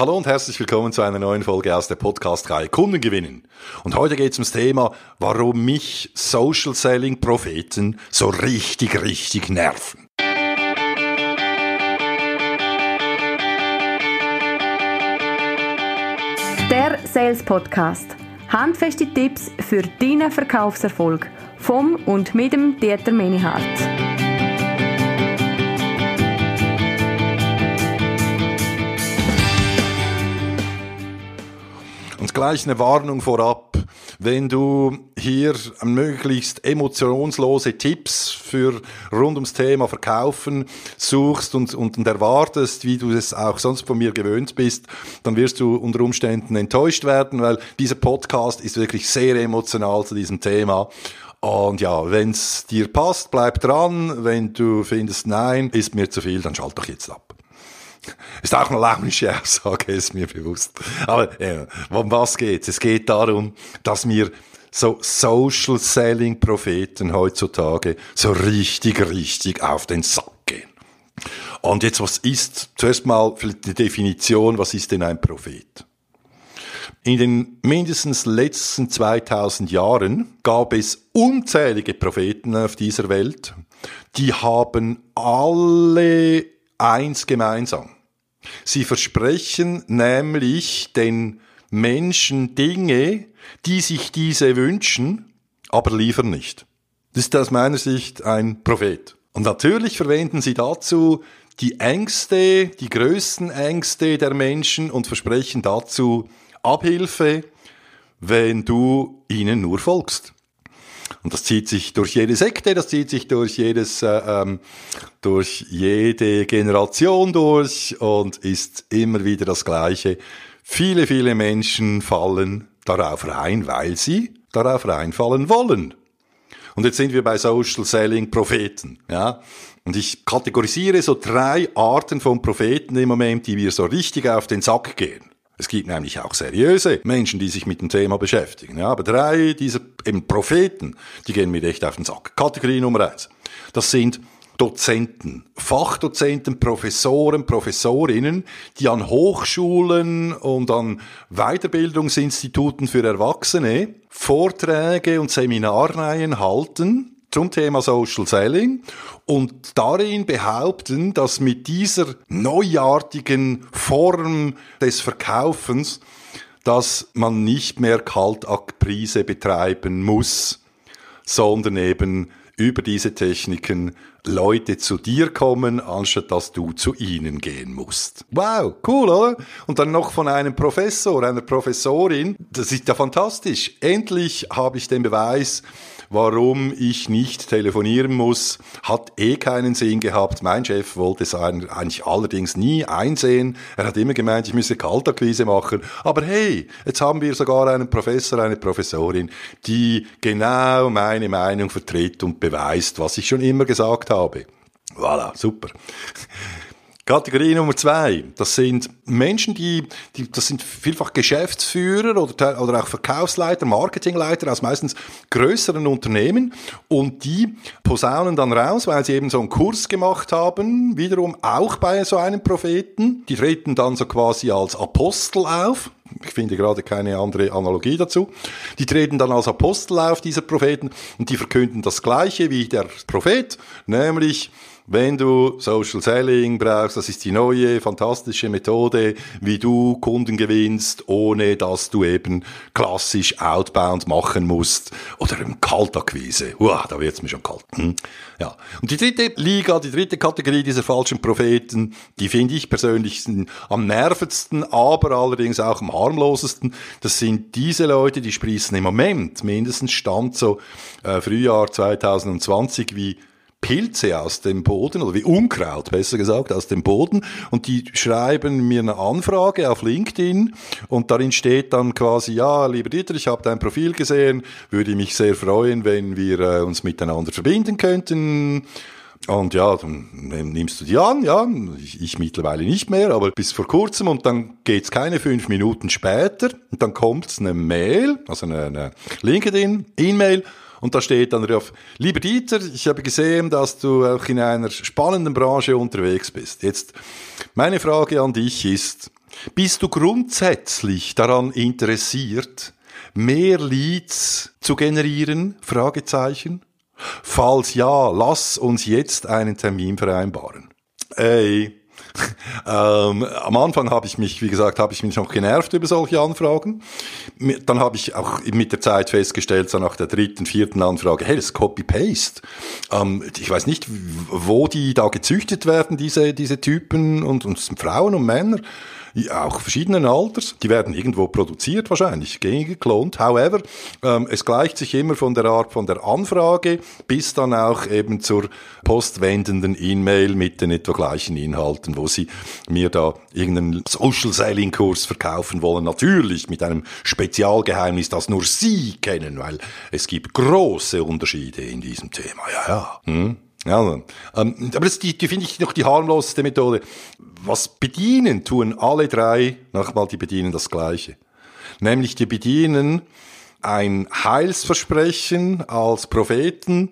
Hallo und herzlich willkommen zu einer neuen Folge aus der Podcast-Reihe Kunden gewinnen. Und heute geht es ums Thema, warum mich Social Selling Propheten so richtig, richtig nerven. Der Sales Podcast. Handfeste Tipps für deinen Verkaufserfolg vom und mit dem Dieter Menihardt. Gleich eine Warnung vorab. Wenn du hier möglichst emotionslose Tipps für rund ums Thema Verkaufen suchst und, und, und erwartest, wie du es auch sonst von mir gewöhnt bist, dann wirst du unter Umständen enttäuscht werden, weil dieser Podcast ist wirklich sehr emotional zu diesem Thema. Und ja, wenn's dir passt, bleib dran. Wenn du findest, nein, ist mir zu viel, dann schalt doch jetzt ab. Ist auch eine launische Aussage, ist mir bewusst. Aber äh, um was geht's? Es geht darum, dass mir so Social Selling Propheten heutzutage so richtig, richtig auf den Sack gehen. Und jetzt, was ist, zuerst mal vielleicht die Definition, was ist denn ein Prophet? In den mindestens letzten 2000 Jahren gab es unzählige Propheten auf dieser Welt, die haben alle eins gemeinsam. Sie versprechen nämlich den Menschen Dinge, die sich diese wünschen, aber liefern nicht. Das ist aus meiner Sicht ein Prophet. Und natürlich verwenden sie dazu die Ängste, die größten Ängste der Menschen und versprechen dazu Abhilfe, wenn du ihnen nur folgst. Und das zieht sich durch jede Sekte, das zieht sich durch jedes, äh, ähm, durch jede Generation durch und ist immer wieder das Gleiche. Viele, viele Menschen fallen darauf rein, weil sie darauf reinfallen wollen. Und jetzt sind wir bei Social Selling Propheten, ja. Und ich kategorisiere so drei Arten von Propheten im Moment, die mir so richtig auf den Sack gehen. Es gibt nämlich auch seriöse Menschen, die sich mit dem Thema beschäftigen. Ja, aber drei dieser eben Propheten, die gehen mir echt auf den Sack. Kategorie Nummer eins. Das sind Dozenten, Fachdozenten, Professoren, Professorinnen, die an Hochschulen und an Weiterbildungsinstituten für Erwachsene Vorträge und Seminarreihen halten zum Thema Social Selling und darin behaupten, dass mit dieser neuartigen Form des Verkaufens, dass man nicht mehr Kaltakprise betreiben muss, sondern eben über diese Techniken Leute zu dir kommen, anstatt dass du zu ihnen gehen musst. Wow, cool, oder? Und dann noch von einem Professor, einer Professorin. Das ist ja fantastisch. Endlich habe ich den Beweis, warum ich nicht telefonieren muss, hat eh keinen Sinn gehabt. Mein Chef wollte es eigentlich allerdings nie einsehen. Er hat immer gemeint, ich müsse Kaltakquise machen. Aber hey, jetzt haben wir sogar einen Professor, eine Professorin, die genau meine Meinung vertritt und beweist, was ich schon immer gesagt habe. Voilà, super. Kategorie Nummer zwei, das sind Menschen, die, die das sind vielfach Geschäftsführer oder, oder auch Verkaufsleiter, Marketingleiter aus meistens größeren Unternehmen und die posaunen dann raus, weil sie eben so einen Kurs gemacht haben, wiederum auch bei so einem Propheten. Die treten dann so quasi als Apostel auf. Ich finde gerade keine andere Analogie dazu. Die treten dann als Apostel auf, dieser Propheten, und die verkünden das Gleiche wie der Prophet, nämlich wenn du Social Selling brauchst, das ist die neue, fantastische Methode, wie du Kunden gewinnst, ohne dass du eben klassisch Outbound machen musst oder im Kaltakquise. Uah, da wird's mir schon kalt. Hm? Ja. Und die dritte Liga, die dritte Kategorie dieser falschen Propheten, die finde ich persönlich am nervendsten, aber allerdings auch am harmlosesten. Das sind diese Leute, die sprießen im Moment, mindestens Stand so äh, Frühjahr 2020, wie Pilze aus dem Boden oder wie Unkraut, besser gesagt, aus dem Boden. Und die schreiben mir eine Anfrage auf LinkedIn. Und darin steht dann quasi, ja, lieber Dieter, ich habe dein Profil gesehen, würde mich sehr freuen, wenn wir äh, uns miteinander verbinden könnten. Und ja, dann nimmst du die an, ja, ich, ich mittlerweile nicht mehr, aber bis vor kurzem. Und dann geht's keine fünf Minuten später. Und dann kommt eine Mail, also eine, eine LinkedIn-E-Mail und da steht dann drauf, lieber Dieter, ich habe gesehen, dass du auch in einer spannenden Branche unterwegs bist. Jetzt, meine Frage an dich ist, Bist du grundsätzlich daran interessiert, mehr Leads zu generieren? Fragezeichen. Falls ja, lass uns jetzt einen Termin vereinbaren. Ey, ähm, am Anfang habe ich mich, wie gesagt, habe ich mich noch genervt über solche Anfragen. Dann habe ich auch mit der Zeit festgestellt, so nach der dritten, vierten Anfrage, hey, das ist Copy-Paste. Ähm, ich weiß nicht, wo die da gezüchtet werden, diese, diese Typen und, und Frauen und Männer auch verschiedenen Alters. Die werden irgendwo produziert wahrscheinlich, geklont. However, ähm, es gleicht sich immer von der Art von der Anfrage bis dann auch eben zur postwendenden E-Mail mit den etwa gleichen Inhalten, wo sie mir da irgendeinen Social Selling Kurs verkaufen wollen. Natürlich mit einem Spezialgeheimnis, das nur Sie kennen, weil es gibt große Unterschiede in diesem Thema. Ja, ja. Hm? Ja, ähm, aber das die, die finde ich noch die harmloseste Methode. Was bedienen tun alle drei, nochmal, die bedienen das Gleiche. Nämlich die bedienen ein Heilsversprechen als Propheten,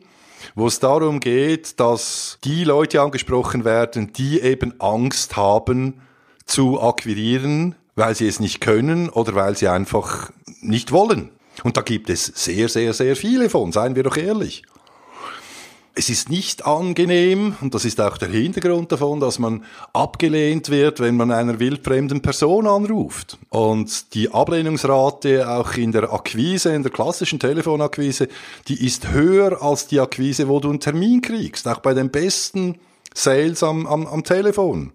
wo es darum geht, dass die Leute angesprochen werden, die eben Angst haben zu akquirieren, weil sie es nicht können oder weil sie einfach nicht wollen. Und da gibt es sehr, sehr, sehr viele von, seien wir doch ehrlich. Es ist nicht angenehm, und das ist auch der Hintergrund davon, dass man abgelehnt wird, wenn man einer wildfremden Person anruft. Und die Ablehnungsrate auch in der Akquise, in der klassischen Telefonakquise, die ist höher als die Akquise, wo du einen Termin kriegst, auch bei den besten Sales am, am, am Telefon.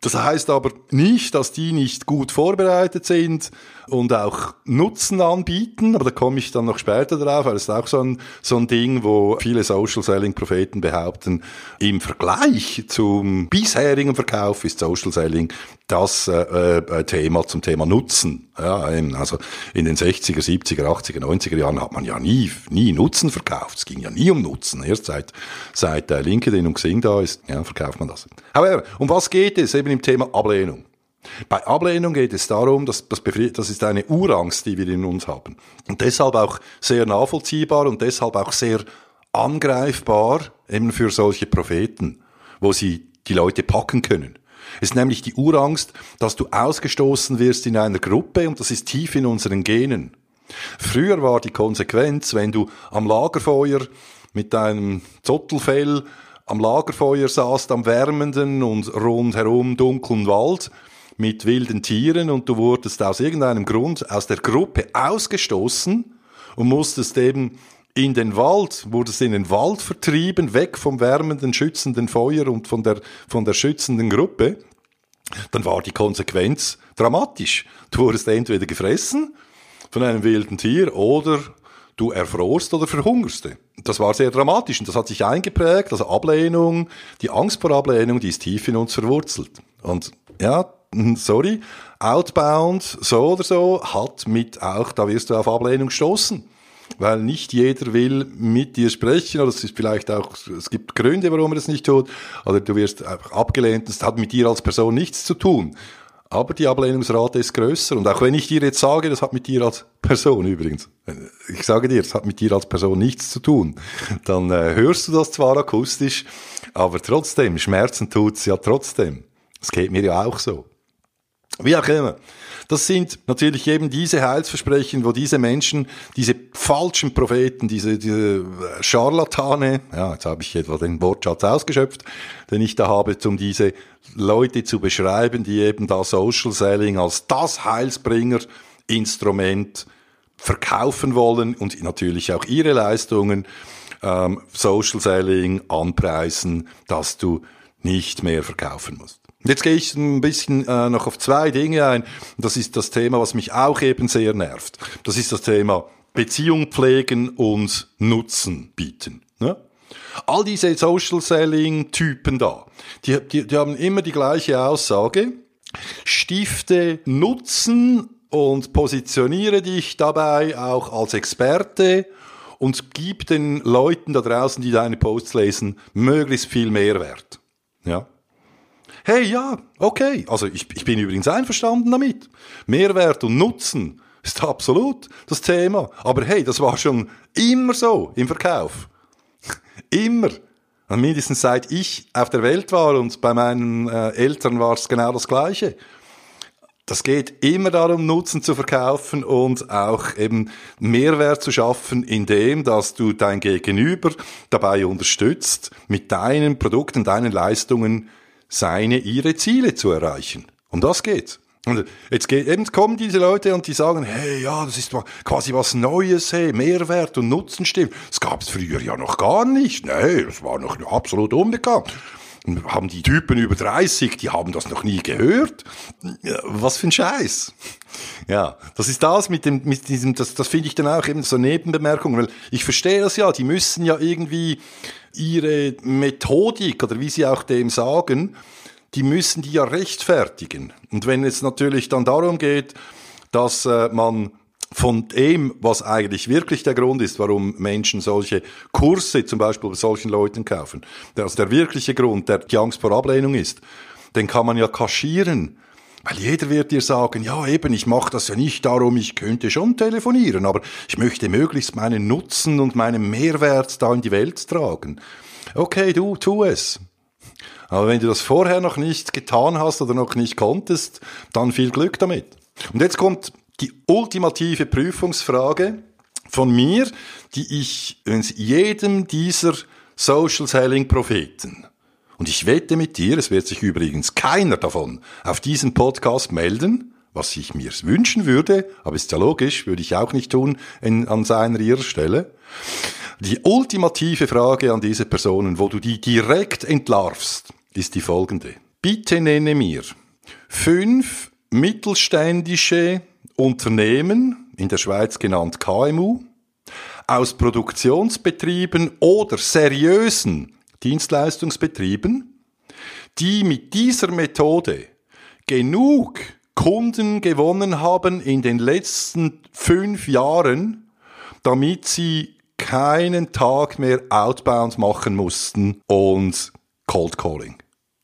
Das heißt aber nicht, dass die nicht gut vorbereitet sind und auch Nutzen anbieten, aber da komme ich dann noch später drauf, weil es ist auch so ein, so ein Ding, wo viele Social Selling Propheten behaupten, im Vergleich zum bisherigen Verkauf ist Social Selling das äh, äh, Thema zum Thema Nutzen. Ja, also in den 60er, 70er, 80er, 90er Jahren hat man ja nie, nie Nutzen verkauft. Es ging ja nie um Nutzen. Erst seit, seit äh, LinkedIn und Xing da ist, ja, verkauft man das. Aber um was geht es eben im Thema Ablehnung? Bei Ablehnung geht es darum, dass das, das ist eine Urangst, die wir in uns haben. Und deshalb auch sehr nachvollziehbar und deshalb auch sehr angreifbar eben für solche Propheten, wo sie die Leute packen können. Ist nämlich die Urangst, dass du ausgestoßen wirst in einer Gruppe und das ist tief in unseren Genen. Früher war die Konsequenz, wenn du am Lagerfeuer mit deinem Zottelfell am Lagerfeuer saßt, am wärmenden und rundherum dunklen Wald, mit wilden Tieren und du wurdest aus irgendeinem Grund aus der Gruppe ausgestoßen und musstest eben in den Wald, wurdest in den Wald vertrieben, weg vom wärmenden, schützenden Feuer und von der, von der schützenden Gruppe, dann war die Konsequenz dramatisch. Du wurdest entweder gefressen von einem wilden Tier oder du erfrorst oder verhungerst. Das war sehr dramatisch und das hat sich eingeprägt. Also Ablehnung, die Angst vor Ablehnung, die ist tief in uns verwurzelt. Und ja, hm, sorry, Outbound, so oder so, hat mit auch, da wirst du auf Ablehnung stoßen. Weil nicht jeder will mit dir sprechen, oder es ist vielleicht auch, es gibt Gründe, warum er das nicht tut, oder du wirst einfach abgelehnt, das hat mit dir als Person nichts zu tun. Aber die Ablehnungsrate ist größer. Und auch wenn ich dir jetzt sage, das hat mit dir als Person übrigens, ich sage dir, das hat mit dir als Person nichts zu tun, dann äh, hörst du das zwar akustisch, aber trotzdem, Schmerzen tut's ja trotzdem. Es geht mir ja auch so. Wie auch immer. Das sind natürlich eben diese Heilsversprechen, wo diese Menschen, diese falschen Propheten, diese, diese Scharlatane, ja, jetzt habe ich etwa den Wortschatz ausgeschöpft, den ich da habe, um diese Leute zu beschreiben, die eben da Social Selling als das Heilsbringer-Instrument verkaufen wollen und natürlich auch ihre Leistungen, ähm, Social Selling anpreisen, dass du nicht mehr verkaufen musst. Jetzt gehe ich ein bisschen äh, noch auf zwei Dinge ein. Das ist das Thema, was mich auch eben sehr nervt. Das ist das Thema Beziehung pflegen und Nutzen bieten. Ne? All diese Social Selling Typen da, die, die, die haben immer die gleiche Aussage. Stifte Nutzen und positioniere dich dabei auch als Experte und gib den Leuten da draußen, die deine Posts lesen, möglichst viel Mehrwert. Ja hey, ja, okay. Also ich, ich bin übrigens einverstanden damit. Mehrwert und Nutzen ist absolut das Thema. Aber hey, das war schon immer so im Verkauf. immer. Und mindestens seit ich auf der Welt war und bei meinen äh, Eltern war es genau das Gleiche. das geht immer darum, Nutzen zu verkaufen und auch eben Mehrwert zu schaffen, indem, dass du dein Gegenüber dabei unterstützt, mit deinen Produkten, deinen Leistungen seine, ihre Ziele zu erreichen. Um das geht's. Und jetzt geht, eben kommen diese Leute und die sagen, hey, ja, das ist quasi was Neues, hey, Mehrwert und Nutzen stimmt. Das gab's früher ja noch gar nicht. Nee, das war noch absolut unbekannt haben die Typen über 30, die haben das noch nie gehört. Was für ein Scheiß. Ja, das ist das mit dem, mit diesem, das, das finde ich dann auch eben so Nebenbemerkungen, weil ich verstehe das ja, die müssen ja irgendwie ihre Methodik oder wie sie auch dem sagen, die müssen die ja rechtfertigen. Und wenn es natürlich dann darum geht, dass äh, man von dem, was eigentlich wirklich der Grund ist, warum Menschen solche Kurse zum Beispiel bei solchen Leuten kaufen, also der wirkliche Grund, der die Angst vor Ablehnung ist, den kann man ja kaschieren. Weil jeder wird dir sagen, ja eben, ich mache das ja nicht darum, ich könnte schon telefonieren, aber ich möchte möglichst meinen Nutzen und meinen Mehrwert da in die Welt tragen. Okay, du, tu es. Aber wenn du das vorher noch nicht getan hast oder noch nicht konntest, dann viel Glück damit. Und jetzt kommt die ultimative Prüfungsfrage von mir, die ich jedem dieser Social Selling Propheten und ich wette mit dir, es wird sich übrigens keiner davon auf diesem Podcast melden, was ich mir wünschen würde, aber ist ja logisch, würde ich auch nicht tun in, an seiner ihrer Stelle. Die ultimative Frage an diese Personen, wo du die direkt entlarvst, ist die folgende. Bitte nenne mir fünf mittelständische Unternehmen, in der Schweiz genannt KMU, aus Produktionsbetrieben oder seriösen Dienstleistungsbetrieben, die mit dieser Methode genug Kunden gewonnen haben in den letzten fünf Jahren, damit sie keinen Tag mehr Outbound machen mussten und Cold Calling.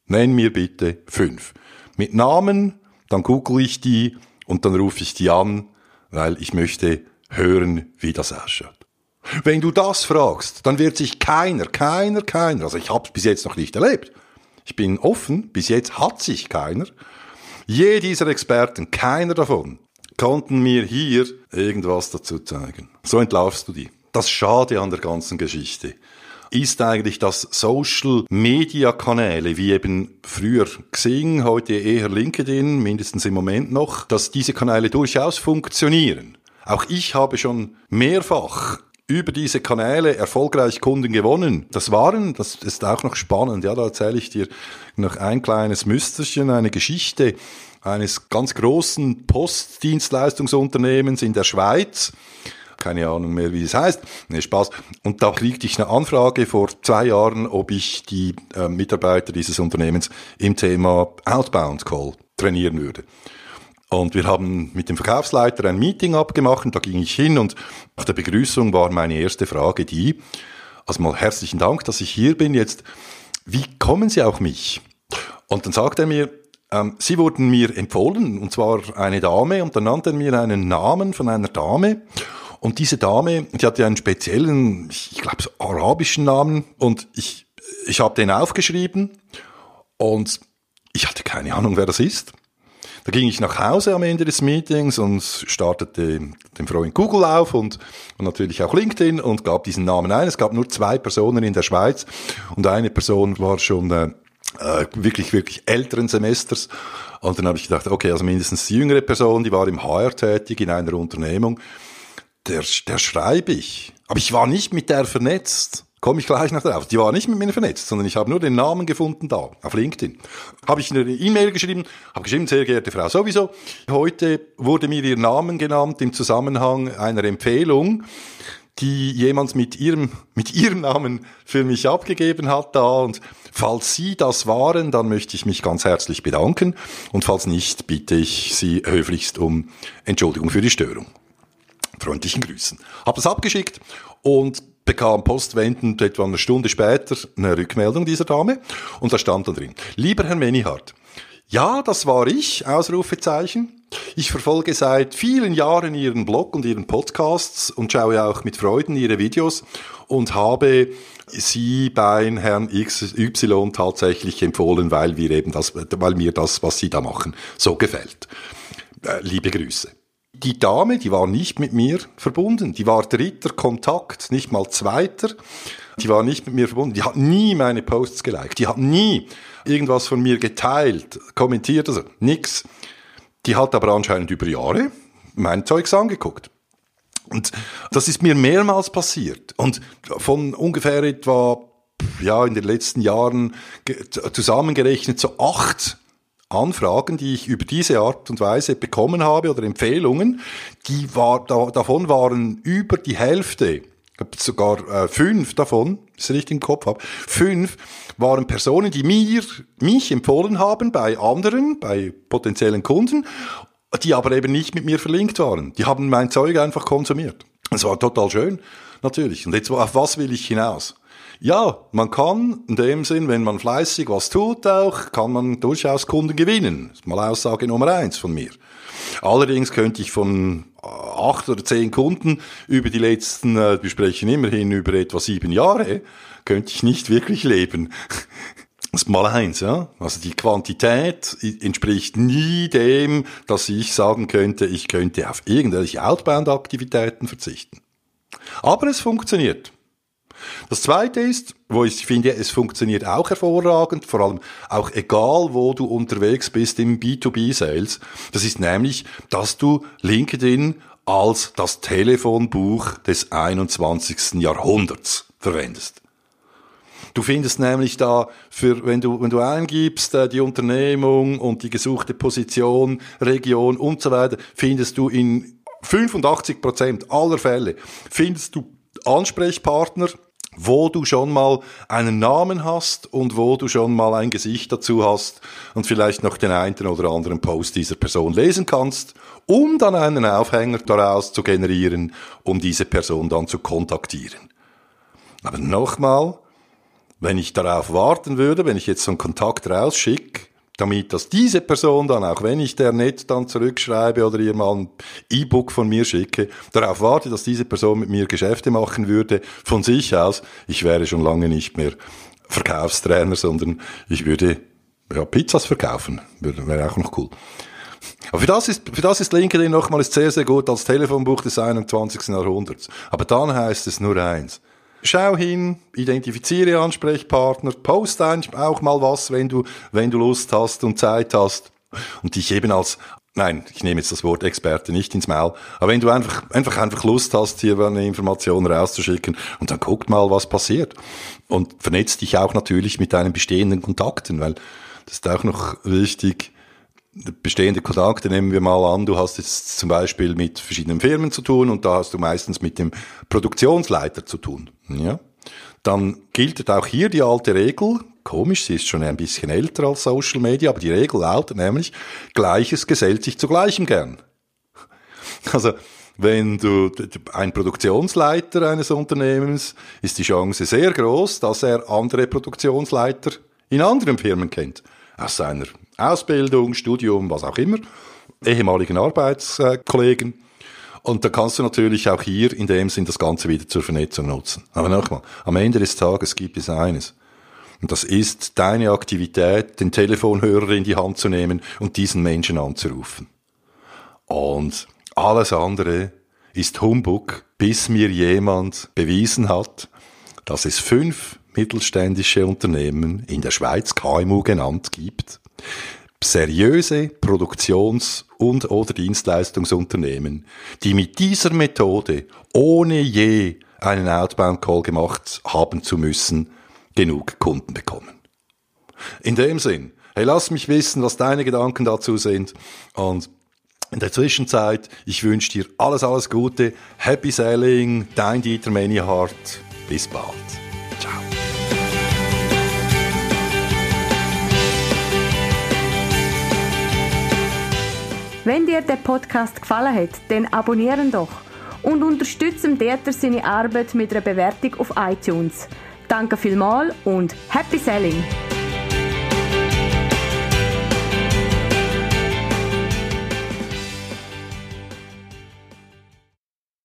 Nenn mir bitte fünf. Mit Namen, dann google ich die und dann rufe ich die an, weil ich möchte hören, wie das ausschaut. Wenn du das fragst, dann wird sich keiner, keiner, keiner, also ich habe es bis jetzt noch nicht erlebt. Ich bin offen, bis jetzt hat sich keiner. Je dieser Experten, keiner davon, konnten mir hier irgendwas dazu zeigen. So entlarvst du die. Das Schade an der ganzen Geschichte ist eigentlich, dass Social Media Kanäle, wie eben früher Xing, heute eher LinkedIn, mindestens im Moment noch, dass diese Kanäle durchaus funktionieren. Auch ich habe schon mehrfach über diese Kanäle erfolgreich Kunden gewonnen. Das waren, das ist auch noch spannend, ja, da erzähle ich dir noch ein kleines Müsterchen, eine Geschichte eines ganz großen Postdienstleistungsunternehmens in der Schweiz keine Ahnung mehr, wie es heißt. Nee, Spaß. Und da kriegte ich eine Anfrage vor zwei Jahren, ob ich die äh, Mitarbeiter dieses Unternehmens im Thema Outbound Call trainieren würde. Und wir haben mit dem Verkaufsleiter ein Meeting abgemacht und da ging ich hin und nach der Begrüßung war meine erste Frage die, also mal herzlichen Dank, dass ich hier bin jetzt. Wie kommen Sie auf mich? Und dann sagt er mir, ähm, Sie wurden mir empfohlen, und zwar eine Dame, und dann nannte er mir einen Namen von einer Dame. Und diese Dame, die hatte einen speziellen, ich glaube, arabischen Namen. Und ich, ich habe den aufgeschrieben und ich hatte keine Ahnung, wer das ist. Da ging ich nach Hause am Ende des Meetings und startete den Freund Google auf und, und natürlich auch LinkedIn und gab diesen Namen ein. Es gab nur zwei Personen in der Schweiz und eine Person war schon äh, äh wirklich, wirklich älteren Semesters. Und dann habe ich gedacht, okay, also mindestens die jüngere Person, die war im HR tätig in einer Unternehmung der, der schreibe ich. Aber ich war nicht mit der vernetzt. Komme ich gleich noch drauf. Die war nicht mit mir vernetzt, sondern ich habe nur den Namen gefunden da, auf LinkedIn. Habe ich eine E-Mail geschrieben, habe geschrieben, sehr geehrte Frau, sowieso, heute wurde mir Ihr Namen genannt im Zusammenhang einer Empfehlung, die jemand mit ihrem, mit ihrem Namen für mich abgegeben hat da. Und falls Sie das waren, dann möchte ich mich ganz herzlich bedanken. Und falls nicht, bitte ich Sie höflichst um Entschuldigung für die Störung freundlichen Grüßen. Habe das abgeschickt und bekam postwendend etwa eine Stunde später eine Rückmeldung dieser Dame und da stand dann drin, lieber Herr Menihardt, ja, das war ich, Ausrufezeichen. Ich verfolge seit vielen Jahren Ihren Blog und Ihren Podcasts und schaue auch mit Freuden Ihre Videos und habe Sie bei Herrn XY tatsächlich empfohlen, weil wir eben das, weil mir das, was Sie da machen, so gefällt. Äh, liebe Grüße. Die Dame, die war nicht mit mir verbunden. Die war dritter Kontakt, nicht mal zweiter. Die war nicht mit mir verbunden. Die hat nie meine Posts geliked. Die hat nie irgendwas von mir geteilt, kommentiert, also nix. Die hat aber anscheinend über Jahre mein Zeugs angeguckt. Und das ist mir mehrmals passiert. Und von ungefähr etwa, ja, in den letzten Jahren zusammengerechnet so acht Anfragen, die ich über diese Art und Weise bekommen habe oder Empfehlungen, die war, da, davon waren über die Hälfte, sogar äh, fünf davon, ist richtig im Kopf habe, fünf waren Personen, die mir, mich empfohlen haben bei anderen, bei potenziellen Kunden, die aber eben nicht mit mir verlinkt waren. Die haben mein Zeug einfach konsumiert. Das war total schön, natürlich. Und jetzt, auf was will ich hinaus? Ja, man kann in dem Sinn, wenn man fleißig was tut auch, kann man durchaus Kunden gewinnen. Das ist mal Aussage Nummer eins von mir. Allerdings könnte ich von acht oder zehn Kunden über die letzten, äh, wir sprechen immerhin über etwa sieben Jahre, könnte ich nicht wirklich leben. Das ist mal eins, ja. Also die Quantität entspricht nie dem, dass ich sagen könnte, ich könnte auf irgendwelche Outbound-Aktivitäten verzichten. Aber es funktioniert. Das zweite ist, wo ich finde, es funktioniert auch hervorragend, vor allem auch egal, wo du unterwegs bist im B2B-Sales. Das ist nämlich, dass du LinkedIn als das Telefonbuch des 21. Jahrhunderts verwendest. Du findest nämlich da, für, wenn du, wenn du eingibst, äh, die Unternehmung und die gesuchte Position, Region und so weiter, findest du in 85 Prozent aller Fälle, findest du Ansprechpartner, wo du schon mal einen Namen hast und wo du schon mal ein Gesicht dazu hast und vielleicht noch den einen oder anderen Post dieser Person lesen kannst, um dann einen Aufhänger daraus zu generieren, um diese Person dann zu kontaktieren. Aber nochmal, wenn ich darauf warten würde, wenn ich jetzt so einen Kontakt rausschicke, damit dass diese Person dann, auch wenn ich der nett dann zurückschreibe oder ihr mal ein E-Book von mir schicke, darauf warte, dass diese Person mit mir Geschäfte machen würde, von sich aus, ich wäre schon lange nicht mehr Verkaufstrainer, sondern ich würde ja, Pizzas verkaufen, wäre auch noch cool. Aber für das ist, für das ist LinkedIn nochmal sehr, sehr gut als Telefonbuch des 21. Jahrhunderts. Aber dann heißt es nur eins. Schau hin, identifiziere Ansprechpartner, post auch mal was, wenn du, wenn du Lust hast und Zeit hast. Und dich eben als Nein, ich nehme jetzt das Wort Experte nicht ins Maul. Aber wenn du einfach, einfach, einfach Lust hast, hier eine Information rauszuschicken und dann guckt mal, was passiert. Und vernetzt dich auch natürlich mit deinen bestehenden Kontakten, weil das ist auch noch wichtig bestehende Kontakte nehmen wir mal an, du hast jetzt zum Beispiel mit verschiedenen Firmen zu tun und da hast du meistens mit dem Produktionsleiter zu tun. Ja? Dann gilt auch hier die alte Regel, komisch, sie ist schon ein bisschen älter als Social Media, aber die Regel lautet nämlich, Gleiches gesellt sich zu Gleichem gern. Also, wenn du ein Produktionsleiter eines Unternehmens, ist die Chance sehr groß, dass er andere Produktionsleiter in anderen Firmen kennt. Aus seiner Ausbildung, Studium, was auch immer, ehemaligen Arbeitskollegen. Und da kannst du natürlich auch hier in dem Sinn das Ganze wieder zur Vernetzung nutzen. Aber nochmal, am Ende des Tages gibt es eines. Und das ist deine Aktivität, den Telefonhörer in die Hand zu nehmen und diesen Menschen anzurufen. Und alles andere ist Humbug, bis mir jemand bewiesen hat, dass es fünf mittelständische Unternehmen in der Schweiz KMU genannt gibt, seriöse Produktions- und oder Dienstleistungsunternehmen, die mit dieser Methode, ohne je einen Outbound-Call gemacht haben zu müssen, genug Kunden bekommen. In dem Sinn, hey, lass mich wissen, was deine Gedanken dazu sind und in der Zwischenzeit, ich wünsche dir alles, alles Gute, Happy Selling, dein Dieter Manyhart, bis bald. Ciao. Wenn dir der Podcast gefallen hat, dann abonnieren doch und unterstützen Dieter seine Arbeit mit einer Bewertung auf iTunes. Danke vielmals und Happy Selling!